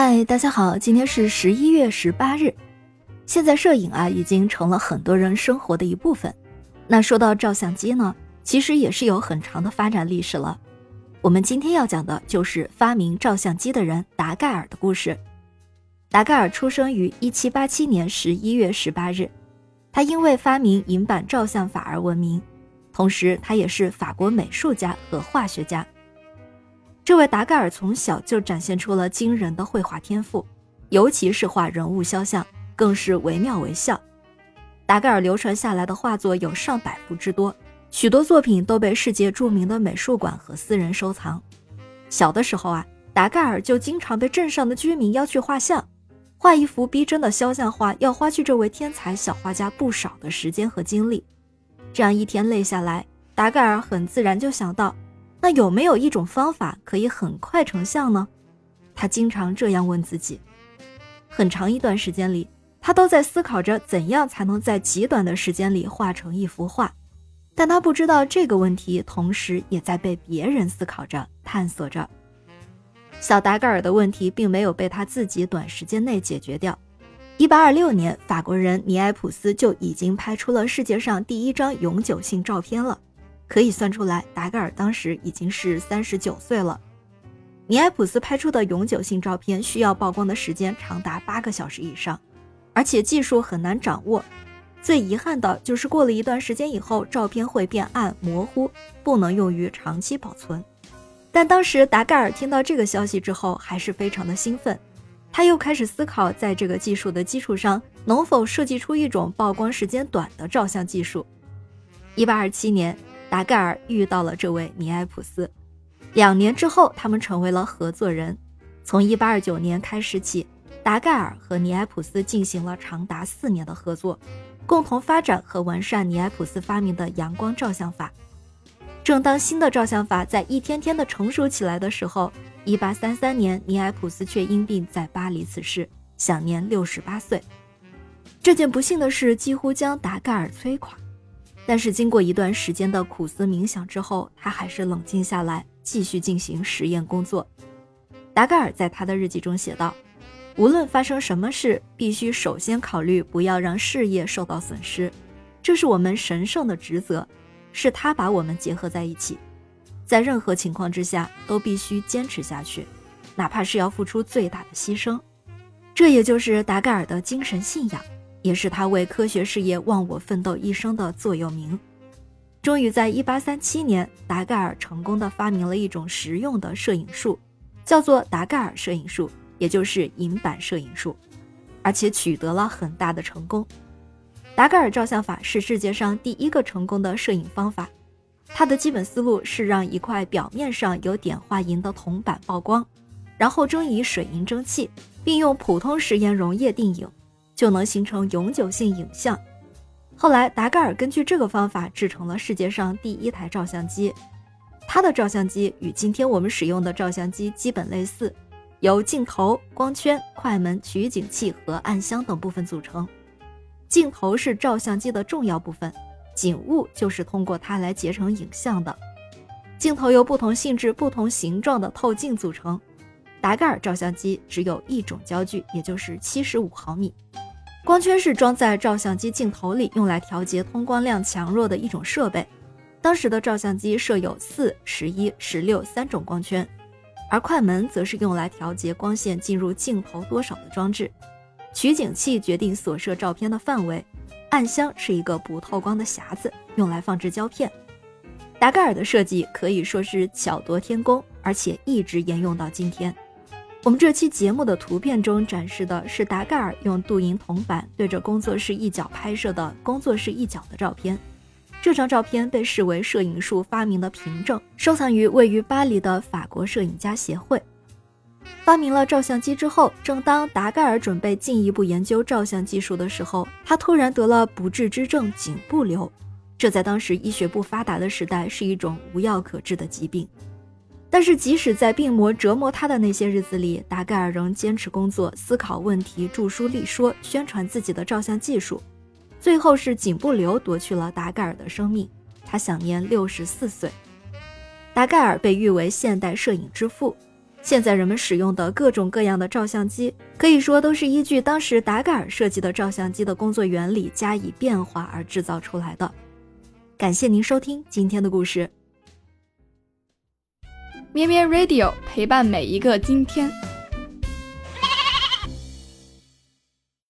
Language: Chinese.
嗨，大家好，今天是十一月十八日。现在摄影啊，已经成了很多人生活的一部分。那说到照相机呢，其实也是有很长的发展历史了。我们今天要讲的就是发明照相机的人达盖尔的故事。达盖尔出生于一七八七年十一月十八日，他因为发明银版照相法而闻名，同时他也是法国美术家和化学家。这位达盖尔从小就展现出了惊人的绘画天赋，尤其是画人物肖像，更是惟妙惟肖。达盖尔流传下来的画作有上百幅之多，许多作品都被世界著名的美术馆和私人收藏。小的时候啊，达盖尔就经常被镇上的居民邀去画像，画一幅逼真的肖像画要花去这位天才小画家不少的时间和精力。这样一天累下来，达盖尔很自然就想到。那有没有一种方法可以很快成像呢？他经常这样问自己。很长一段时间里，他都在思考着怎样才能在极短的时间里画成一幅画。但他不知道这个问题同时也在被别人思考着、探索着。小达盖尔的问题并没有被他自己短时间内解决掉。1826年，法国人尼埃普斯就已经拍出了世界上第一张永久性照片了。可以算出来，达盖尔当时已经是三十九岁了。尼埃普斯拍出的永久性照片需要曝光的时间长达八个小时以上，而且技术很难掌握。最遗憾的就是过了一段时间以后，照片会变暗模糊，不能用于长期保存。但当时达盖尔听到这个消息之后，还是非常的兴奋。他又开始思考，在这个技术的基础上，能否设计出一种曝光时间短的照相技术。一八二七年。达盖尔遇到了这位尼埃普斯，两年之后，他们成为了合作人。从1829年开始起，达盖尔和尼埃普斯进行了长达四年的合作，共同发展和完善尼埃普斯发明的阳光照相法。正当新的照相法在一天天的成熟起来的时候，1833年，尼埃普斯却因病在巴黎辞世，享年68岁。这件不幸的事几乎将达盖尔摧垮。但是经过一段时间的苦思冥想之后，他还是冷静下来，继续进行实验工作。达盖尔在他的日记中写道：“无论发生什么事，必须首先考虑不要让事业受到损失，这是我们神圣的职责，是他把我们结合在一起，在任何情况之下都必须坚持下去，哪怕是要付出最大的牺牲。这也就是达盖尔的精神信仰。”也是他为科学事业忘我奋斗一生的座右铭。终于在1837年，达盖尔成功的发明了一种实用的摄影术，叫做达盖尔摄影术，也就是银版摄影术，而且取得了很大的成功。达盖尔照相法是世界上第一个成功的摄影方法。它的基本思路是让一块表面上有碘化银的铜板曝光，然后蒸以水银蒸汽，并用普通食盐溶液定影。就能形成永久性影像。后来，达盖尔根据这个方法制成了世界上第一台照相机。他的照相机与今天我们使用的照相机基本类似，由镜头、光圈、快门、取景器和暗箱等部分组成。镜头是照相机的重要部分，景物就是通过它来结成影像的。镜头由不同性质、不同形状的透镜组成。达盖尔照相机只有一种焦距，也就是七十五毫米。光圈是装在照相机镜头里，用来调节通光量强弱的一种设备。当时的照相机设有四、十一、十六三种光圈，而快门则是用来调节光线进入镜头多少的装置。取景器决定所摄照片的范围，暗箱是一个不透光的匣子，用来放置胶片。达盖尔的设计可以说是巧夺天工，而且一直沿用到今天。我们这期节目的图片中展示的是达盖尔用镀银铜板对着工作室一角拍摄的工作室一角的照片。这张照片被视为摄影术发明的凭证，收藏于位于巴黎的法国摄影家协会。发明了照相机之后，正当达盖尔准备进一步研究照相技术的时候，他突然得了不治之症颈部瘤。这在当时医学不发达的时代是一种无药可治的疾病。但是即使在病魔折磨他的那些日子里达盖尔仍坚持工作思考问题著书立说宣传自己的照相技术最后是颈部瘤夺去了达盖尔的生命。他享年六十四岁。达盖尔被誉为现代摄影之父。现在人们使用的各种各样的照相机可以说都是依据当时达盖尔设计的照相机的工作原理加以变化而制造出来的。感谢您收听今天的故事。咩咩 radio 陪伴每一个今天。